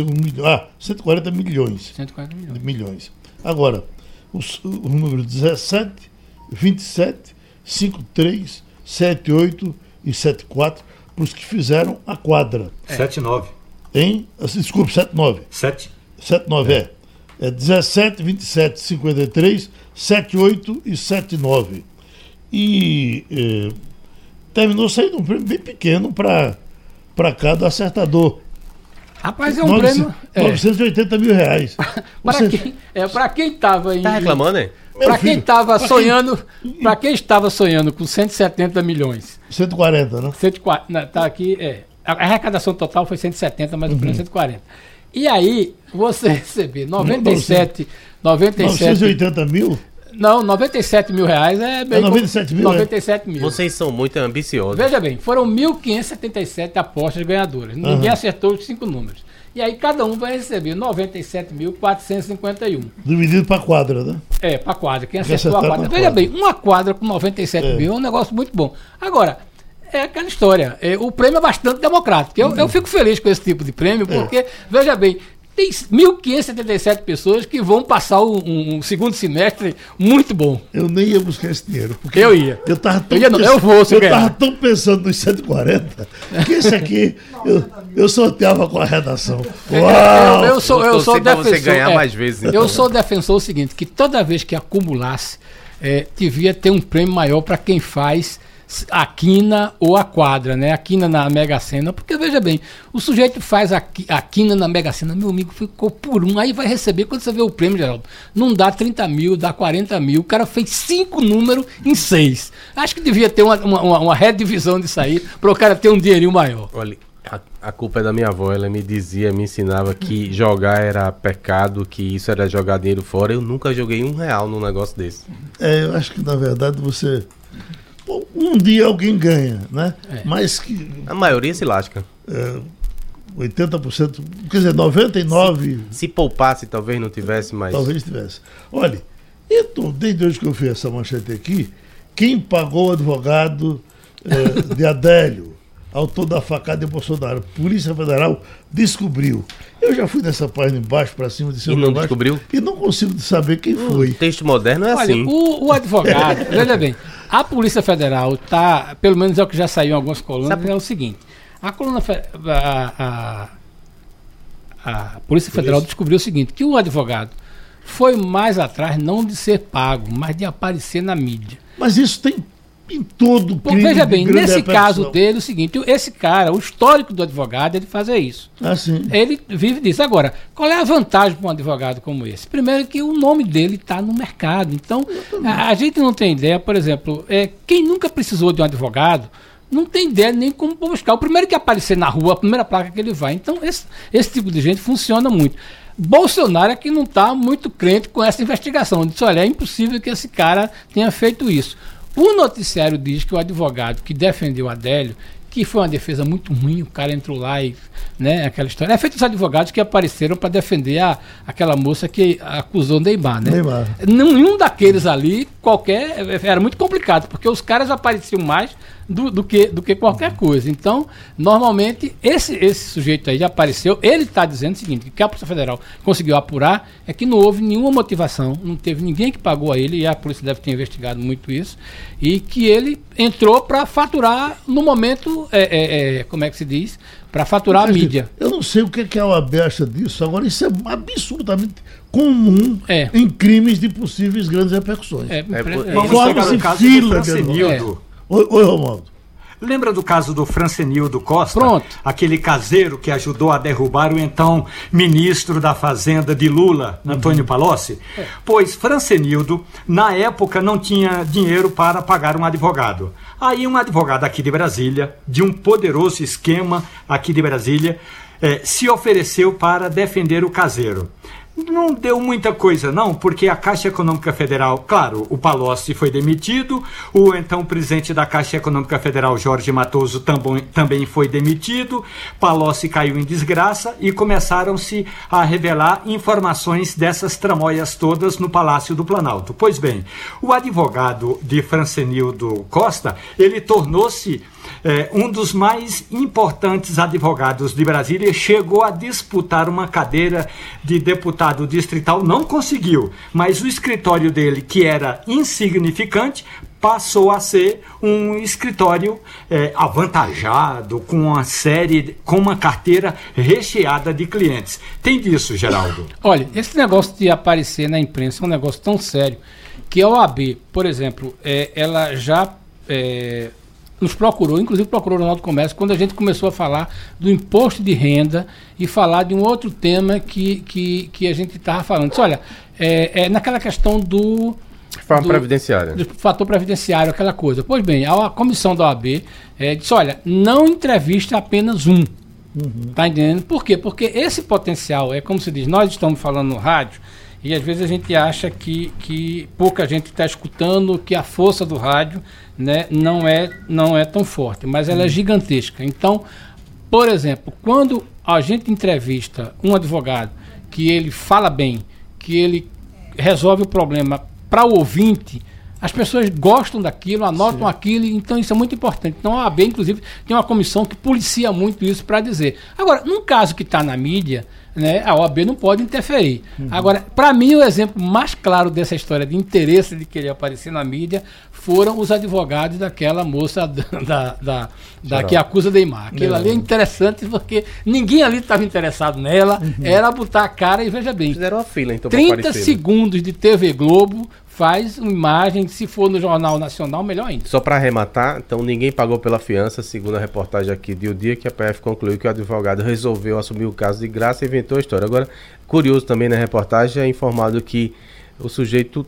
milhões, ah, 140 milhões. 140 milhões. milhões. Agora, os, o número 17, 27, 53, 78 e 74 para os que fizeram a quadra. É. 79. Em, desculpe, 79. 7. 79, é. é. É 17, 27, 53, 78 e 79 e eh, terminou saindo um prêmio bem pequeno para cá do acertador. Rapaz, é um 900, prêmio. 980 é. mil reais. para Você... quem é, para quem estava aí. Tá reclamando, hein? Para quem estava sonhando, para quem estava sonhando com 170 milhões. 140, né? 140, não, tá aqui, é. A arrecadação total foi 170, mas o prêmio é 140. E aí, você receber 97, 97 980 mil? Não, 97 mil reais é bem. É 97 mil? 97 é? mil. Vocês são muito ambiciosos. Veja bem, foram 1.577 apostas ganhadoras. Ninguém uhum. acertou os cinco números. E aí cada um vai receber 97.451. Dividido para quadra, né? É, para quadra. Quem acertou a quadra. Veja bem, uma quadra com 97 é. mil é um negócio muito bom. Agora, é aquela história. É, o prêmio é bastante democrático. Eu, uhum. eu fico feliz com esse tipo de prêmio, é. porque, é. veja bem, tem 1.577 pessoas que vão passar um, um, segundo semestre muito bom. Eu nem ia buscar esse dinheiro. Porque eu ia. Eu tava tão, eu ia, não, eu vou, eu tava tão pensando nos 140 que esse aqui eu, eu sorteava com a redação. Uau! Eu, eu sou, eu sou defensor. Você ganhar é, mais vezes, então. Eu sou defensor o seguinte: que toda vez que acumulasse, é, devia ter um prêmio maior para quem faz a quina ou a quadra, né? A quina na Mega Sena, porque veja bem, o sujeito faz a, a quina na Mega Sena, meu amigo ficou por um, aí vai receber, quando você vê o prêmio, Geraldo, não dá 30 mil, dá 40 mil, o cara fez cinco números em seis. Acho que devia ter uma, uma, uma redivisão disso aí, para o cara ter um dinheirinho maior. Olha, a, a, culpa é da minha avó, ela me dizia, me ensinava que jogar era pecado, que isso era jogar dinheiro fora, eu nunca joguei um real num negócio desse. É, eu acho que na verdade você um dia alguém ganha, né? É. Mas que. A maioria se lasca. É, 80%, quer dizer, 99%. Se, se poupasse, talvez não tivesse mais. Talvez tivesse. Olha, então, desde hoje que eu fiz essa manchete aqui, quem pagou o advogado é, de Adélio, autor da facada de Bolsonaro? Polícia Federal descobriu. Eu já fui nessa página embaixo para cima de cima E não descobriu? E não consigo saber quem foi. O texto moderno é Olha, assim. O, o advogado, veja bem, a Polícia Federal está, pelo menos é o que já saiu em algumas colunas, Sabe? é o seguinte: a coluna a, a, a Polícia Federal descobriu o seguinte: que o advogado foi mais atrás não de ser pago, mas de aparecer na mídia. Mas isso tem em todo crime Veja bem, nesse caso dele, é o seguinte: esse cara, o histórico do advogado é de fazer isso. Ah, sim. Ele vive disso. Agora, qual é a vantagem para um advogado como esse? Primeiro, que o nome dele está no mercado. Então, a, a, gente não tem ideia, por exemplo, é, quem nunca precisou de um advogado. Não tem ideia nem como buscar. O primeiro que aparecer na rua, a primeira placa que ele vai. Então, esse, esse tipo de gente funciona muito. Bolsonaro é que não está muito crente com essa investigação. Disse: olha, é impossível que esse cara tenha feito isso. O noticiário diz que o advogado que defendeu Adélio, que foi uma defesa muito ruim, o cara entrou lá e, né, aquela história. É feito os advogados que apareceram para defender a, aquela moça que acusou Neymar, né? Neymar. Nenhum daqueles ali, qualquer, era muito complicado, porque os caras apareciam mais do, do, que, do que qualquer coisa. Então, normalmente, esse, esse sujeito aí já apareceu, ele está dizendo o seguinte, que a Polícia Federal conseguiu apurar, é que não houve nenhuma motivação, não teve ninguém que pagou a ele, e a polícia deve ter investigado muito isso, e que ele entrou para faturar no momento, é, é, é, como é que se diz, para faturar Mas, a mídia. Eu não sei o que, é que a OAB acha disso, agora isso é absurdamente comum é. em crimes de possíveis grandes repercussões. É, é, é, Forma-se fila de... É. Oi, oi Romualdo. Lembra do caso do Francenildo Costa? Pronto. Aquele caseiro que ajudou a derrubar o então ministro da Fazenda de Lula, Antônio Palocci? É. Pois Francenildo, na época, não tinha dinheiro para pagar um advogado. Aí um advogado aqui de Brasília, de um poderoso esquema aqui de Brasília, eh, se ofereceu para defender o caseiro. Não deu muita coisa, não, porque a Caixa Econômica Federal, claro, o Palocci foi demitido, o então presidente da Caixa Econômica Federal, Jorge Matoso, também, também foi demitido, Palocci caiu em desgraça e começaram-se a revelar informações dessas tramóias todas no Palácio do Planalto. Pois bem, o advogado de Francenildo Costa, ele tornou-se é, um dos mais importantes advogados de Brasília, chegou a disputar uma cadeira de deputado distrital, não conseguiu, mas o escritório dele, que era insignificante, passou a ser um escritório é, avantajado, com uma série, com uma carteira recheada de clientes. Tem disso, Geraldo? Olha, esse negócio de aparecer na imprensa é um negócio tão sério que a OAB, por exemplo, é, ela já é, nos procurou, inclusive procurou o Jornal do Comércio, quando a gente começou a falar do imposto de renda e falar de um outro tema que, que, que a gente estava falando. Disse, olha, é, é, naquela questão do. Fator previdenciário. Do fator previdenciário, aquela coisa. Pois bem, a, a comissão da OAB é, disse: olha, não entrevista apenas um. Uhum. Tá entendendo? Por quê? Porque esse potencial, é como se diz, nós estamos falando no rádio, e às vezes a gente acha que, que pouca gente está escutando, que a força do rádio né, não, é, não é tão forte, mas ela é gigantesca. Então, por exemplo, quando a gente entrevista um advogado que ele fala bem, que ele resolve o problema para o ouvinte, as pessoas gostam daquilo, anotam Sim. aquilo, então isso é muito importante. Então a OAB, inclusive, tem uma comissão que policia muito isso para dizer. Agora, num caso que está na mídia, né, a OAB não pode interferir. Uhum. Agora, para mim, o exemplo mais claro dessa história de interesse de querer aparecer na mídia foram os advogados daquela moça da, da, da, da que acusa Neymar. Aquilo ali é interessante porque ninguém ali estava interessado nela, uhum. era botar a cara e veja bem. Fizeram uma fila, então. 30 segundos de TV Globo faz uma imagem, se for no Jornal Nacional, melhor ainda. Só para arrematar, então ninguém pagou pela fiança, segundo a reportagem aqui de o dia que a PF concluiu que o advogado resolveu assumir o caso de graça e inventou a história. Agora, curioso também na reportagem é informado que o sujeito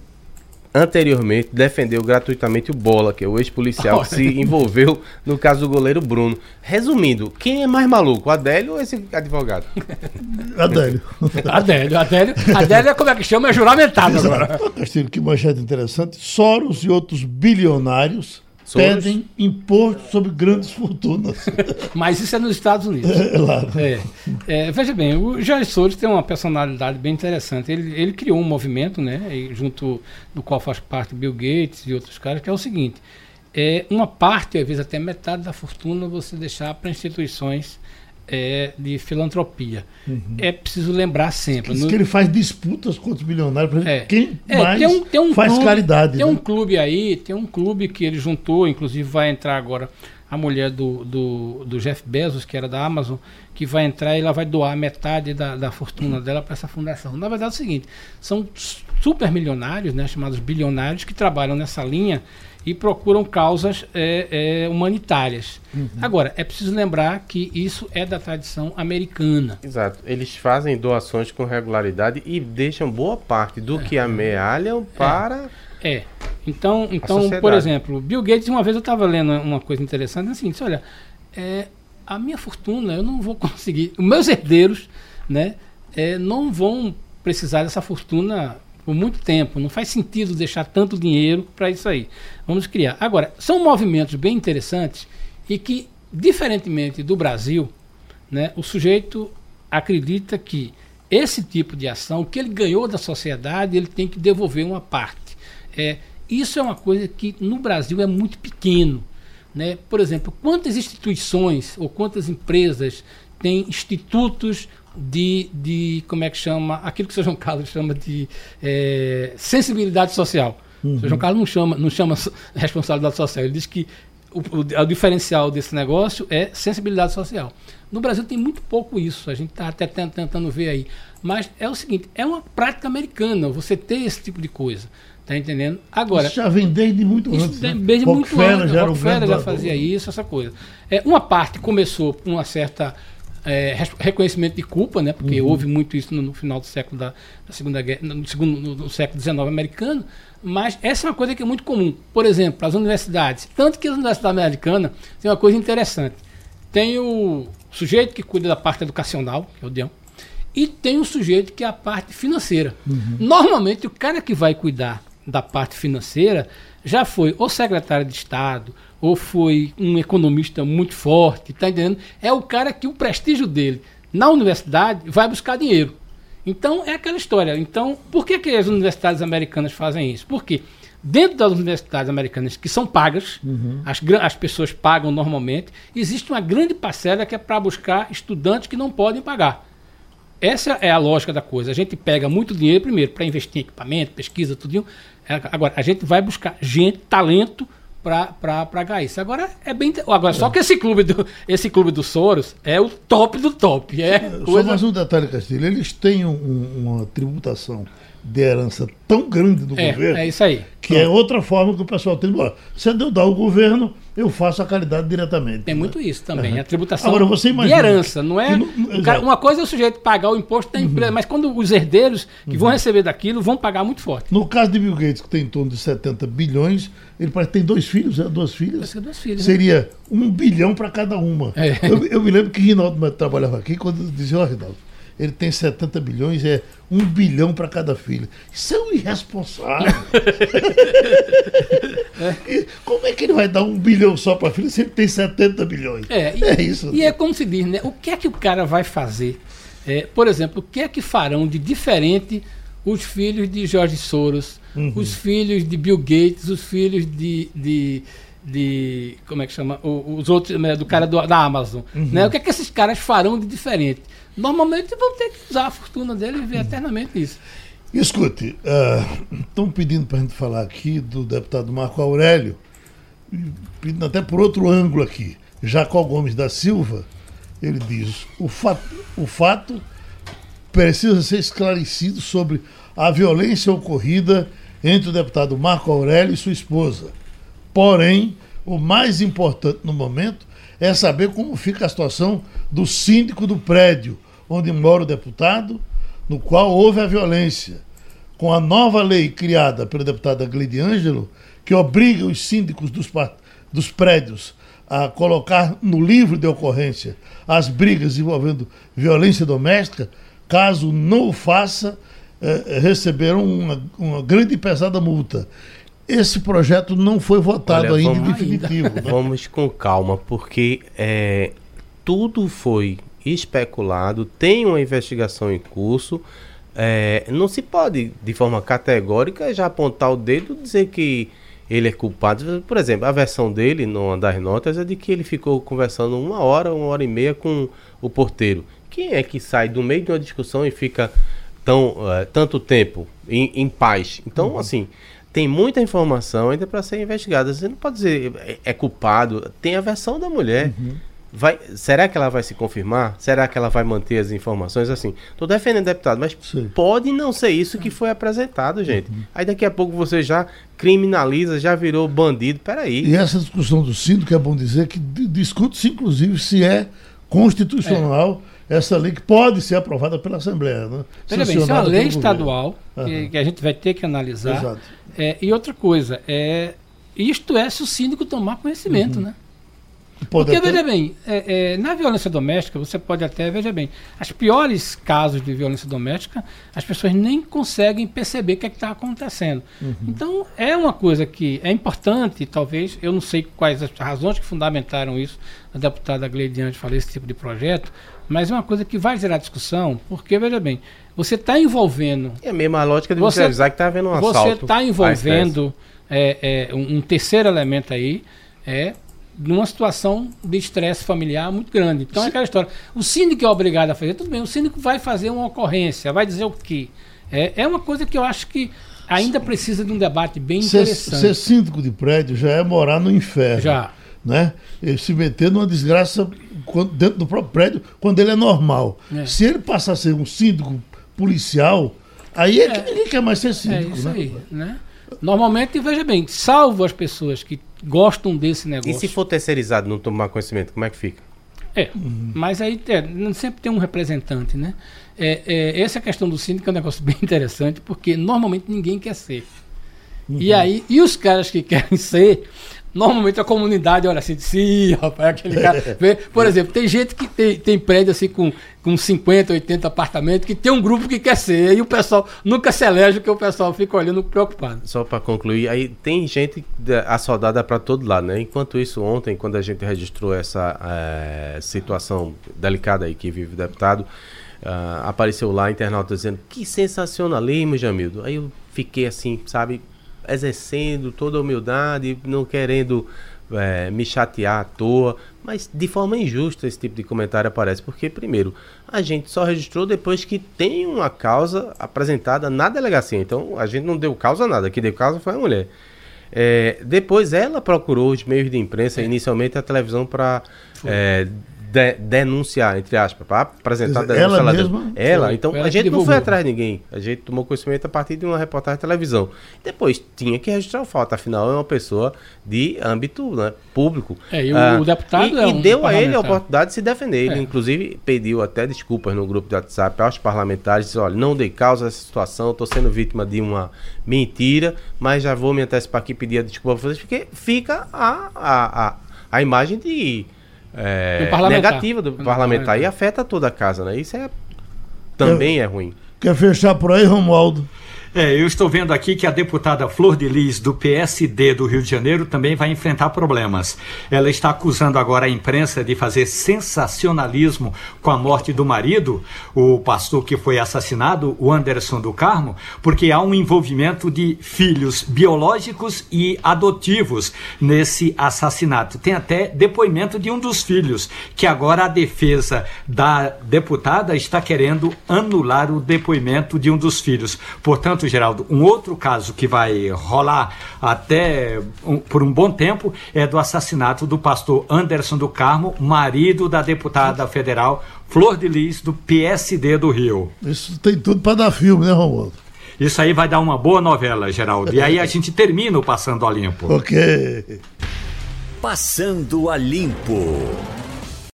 anteriormente defendeu gratuitamente o Bola, que é o ex-policial que se envolveu no caso do goleiro Bruno. Resumindo, quem é mais maluco, Adélio ou esse advogado? Adélio. Adélio, Adélio. Adélio é como é que chama? É juramentado agora. Castilho, que manchete interessante. Soros e outros bilionários pedem imposto sobre grandes fortunas. Mas isso é nos Estados Unidos. É, lá. É. É, veja bem, o Jorge Soros tem uma personalidade bem interessante. Ele, ele criou um movimento, né, junto do qual faz parte Bill Gates e outros caras, que é o seguinte: é uma parte, às vezes até metade da fortuna, você deixar para instituições é, de filantropia. Uhum. É preciso lembrar sempre. Diz no... que ele faz disputas com os milionários é. quem é, mais tem um, tem um faz clube, caridade. Tem né? um clube aí, tem um clube que ele juntou, inclusive vai entrar agora a mulher do, do, do Jeff Bezos, que era da Amazon, que vai entrar e ela vai doar metade da, da fortuna dela para essa fundação. Na verdade é o seguinte, são super milionários, né, chamados bilionários, que trabalham nessa linha e procuram causas é, é, humanitárias. Uhum. Agora, é preciso lembrar que isso é da tradição americana. Exato. Eles fazem doações com regularidade e deixam boa parte do é. que amealham para. É. Então, então por exemplo, Bill Gates, uma vez eu estava lendo uma coisa interessante, assim, disse, olha, é, a minha fortuna eu não vou conseguir, os meus herdeiros, né, é, não vão precisar dessa fortuna por muito tempo. Não faz sentido deixar tanto dinheiro para isso aí. Vamos criar. Agora, são movimentos bem interessantes e que, diferentemente do Brasil, né, o sujeito acredita que esse tipo de ação, que ele ganhou da sociedade, ele tem que devolver uma parte. É, isso é uma coisa que no Brasil é muito pequeno. Né? Por exemplo, quantas instituições ou quantas empresas têm institutos de, de como é que chama, aquilo que o Sr. João Carlos chama de é, sensibilidade social. Uhum. O Sr. João Carlos não chama, não chama responsabilidade social, ele diz que o, o, o, diferencial desse negócio é sensibilidade social. No Brasil tem muito pouco isso, a gente está até tentando ver aí. Mas é o seguinte, é uma prática americana você ter esse tipo de coisa. Tá entendendo? Agora. Isso já vem desde muito isso antes. Né? Desde muito antes. Já Rockefeller já fazia isso, essa coisa. É, uma parte começou com uma certa é, reconhecimento de culpa, né? Porque uhum. houve muito isso no, no final do século da, da, Segunda Guerra, no, segundo, no, no século XIX americano. Mas essa é uma coisa que é muito comum. Por exemplo, as universidades. Tanto que as universidades americanas têm uma coisa interessante. Tem o sujeito que cuida da parte educacional, que é o Deão, e tem o sujeito que é a parte financeira. Uhum. Normalmente, o cara que vai cuidar da parte financeira já foi ou secretário de Estado, ou foi um economista muito forte, tá entendendo? É o cara que o prestígio dele na universidade vai buscar dinheiro. Então é aquela história. Então, por que, que as universidades americanas fazem isso? Porque dentro das universidades americanas que são pagas, uhum. as, as pessoas pagam normalmente, existe uma grande parcela que é para buscar estudantes que não podem pagar. Essa é a lógica da coisa. A gente pega muito dinheiro primeiro para investir em equipamento, pesquisa, tudo. É, agora, a gente vai buscar gente, talento para isso. Agora é bem. Agora, só que esse clube do, esse clube do Soros é o top do top. É coisa... Só mais um detalhe, Castilho. Eles têm um, uma tributação de herança tão grande do é, governo. É isso aí. Que é outra forma que o pessoal tem. Se eu dar o governo, eu faço a caridade diretamente. Tem né? muito isso também. Uhum. A tributação Agora, você imagina de herança, não é. cara, uma coisa é o sujeito pagar o imposto da empresa, uhum. mas quando os herdeiros que uhum. vão receber daquilo vão pagar muito forte. No caso de Bill Gates, que tem em torno de 70 bilhões, ele parece que tem dois filhos, é? duas filhas. Duas filhas né? Seria né? um bilhão para cada uma. É. Eu, eu, me lembro que Rinaldo trabalhava aqui quando dizia, ó, oh, Rinaldo ele tem 70 bilhões, é um bilhão para cada filho. Isso é um irresponsável. é. Como é que ele vai dar um bilhão só para filho se ele tem 70 bilhões? É, e, é isso. E né? é como se diz, né? O que é que o cara vai fazer? É, por exemplo, o que é que farão de diferente os filhos de George Soros, uhum. os filhos de Bill Gates, os filhos de, de de como é que chama os outros né, do cara do, da Amazon uhum. né o que é que esses caras farão de diferente normalmente vão ter que usar a fortuna dele e viver eternamente isso. Escute, estão uh, pedindo para a gente falar aqui do deputado Marco Aurélio, pedindo até por outro ângulo aqui. Jacó Gomes da Silva, ele diz: o fato, o fato precisa ser esclarecido sobre a violência ocorrida entre o deputado Marco Aurélio e sua esposa. Porém, o mais importante no momento é saber como fica a situação do síndico do prédio, onde mora o deputado, no qual houve a violência. Com a nova lei criada pela deputada Gleide Ângelo, que obriga os síndicos dos, dos prédios a colocar no livro de ocorrência as brigas envolvendo violência doméstica, caso não o faça, eh, receberão uma, uma grande e pesada multa. Esse projeto não foi votado Olha, ainda vamos, em definitivo. Né? Vamos com calma, porque é, tudo foi especulado, tem uma investigação em curso. É, não se pode, de forma categórica, já apontar o dedo e dizer que ele é culpado. Por exemplo, a versão dele, numa das notas, é de que ele ficou conversando uma hora, uma hora e meia com o porteiro. Quem é que sai do meio de uma discussão e fica tão, uh, tanto tempo em, em paz? Então, uhum. assim, tem muita informação ainda para ser investigada. Você não pode dizer é, é culpado. Tem a versão da mulher. Uhum. Vai, será que ela vai se confirmar? Será que ela vai manter as informações assim? Estou defendendo o deputado, mas Sim. pode não ser isso que foi apresentado, gente. Uhum. Aí daqui a pouco você já criminaliza, já virou bandido. Peraí. E essa discussão do síndico é bom dizer que discute-se, inclusive, se é constitucional é. essa lei que pode ser aprovada pela Assembleia. Né? Veja bem, isso é uma lei estadual que, que, a gente vai ter que analisar. Exato. É, e outra coisa, é, isto é se o síndico tomar conhecimento, uhum. né? Porque, até... veja bem, é, é, na violência doméstica, você pode até, veja bem, as piores casos de violência doméstica, as pessoas nem conseguem perceber o que é está acontecendo. Uhum. Então, é uma coisa que é importante, talvez, eu não sei quais as razões que fundamentaram isso, a deputada Gleidiante falou esse tipo de projeto, mas é uma coisa que vai gerar discussão, porque, veja bem, você está envolvendo. É a mesma lógica de você avisar que está havendo um assalto. Você está envolvendo é, é, um, um terceiro elemento aí, é numa situação de estresse familiar muito grande. Então Sim. é aquela história. O síndico é obrigado a fazer, tudo bem, o síndico vai fazer uma ocorrência, vai dizer o quê? É, é uma coisa que eu acho que ainda precisa de um debate bem ser, interessante. Ser síndico de prédio já é morar no inferno. Já. Né? Ele se meter numa desgraça dentro do próprio prédio quando ele é normal. É. Se ele passar a ser um síndico policial, aí é, é que ninguém quer mais ser síndico. É isso né? aí, né? Normalmente, veja bem, salvo as pessoas que gostam desse negócio. E se for terceirizado, não tomar conhecimento, como é que fica? É, uhum. mas aí é, sempre tem um representante, né? É, é, essa questão do síndico é um negócio bem interessante, porque normalmente ninguém quer ser. Uhum. E aí, e os caras que querem ser, Normalmente a comunidade olha assim, sim, rapaz, aquele cara. Vê, por exemplo, tem gente que tem, tem prédio assim com, com 50, 80 apartamentos, que tem um grupo que quer ser, e o pessoal nunca se elege, porque o pessoal fica olhando preocupado. Só para concluir, aí tem gente assodada para todo lado, né? Enquanto isso, ontem, quando a gente registrou essa é, situação delicada aí que vive o deputado, uh, apareceu lá internauta dizendo que sensacionalismo, Jamildo. Aí eu fiquei assim, sabe, exercendo toda a humildade, não querendo é, me chatear à toa, mas de forma injusta esse tipo de comentário aparece, porque, primeiro, a gente só registrou depois que tem uma causa apresentada na delegacia, então a gente não deu causa a nada, que deu causa foi a mulher. É, depois ela procurou os meios de imprensa, inicialmente a televisão, para de, denunciar, entre aspas, para apresentar dizer, ela ela mesma? Ela, então ela a gente não foi atrás de ninguém. A gente tomou conhecimento a partir de uma reportagem de televisão. Depois tinha que registrar o fato, afinal é uma pessoa de âmbito né, público. É, e o, ah, o deputado e, é um e deu a ele a oportunidade de se defender. Ele, é. inclusive, pediu até desculpas no grupo de WhatsApp aos parlamentares, disse, olha, não dei causa a essa situação, estou sendo vítima de uma mentira, mas já vou me antecipar aqui e pedir a desculpa para vocês, porque fica a, a, a, a imagem de é, do negativa do, parlamentar, parlamentar, e afeta toda a casa, né? Isso é também é ruim. Quer fechar por aí, Romualdo? É, eu estou vendo aqui que a deputada Flor de Lis, do PSD do Rio de Janeiro, também vai enfrentar problemas. Ela está acusando agora a imprensa de fazer sensacionalismo com a morte do marido, o pastor que foi assassinado, o Anderson do Carmo, porque há um envolvimento de filhos biológicos e adotivos nesse assassinato. Tem até depoimento de um dos filhos, que agora a defesa da deputada está querendo anular o depoimento de um dos filhos. Portanto, Geraldo, um outro caso que vai rolar até um, por um bom tempo é do assassinato do pastor Anderson do Carmo, marido da deputada federal Flor de Lis, do PSD do Rio. Isso tem tudo para dar filme, né, Romualdo? Isso aí vai dar uma boa novela, Geraldo. E aí a gente termina o Passando a Limpo. Ok. Passando a Limpo.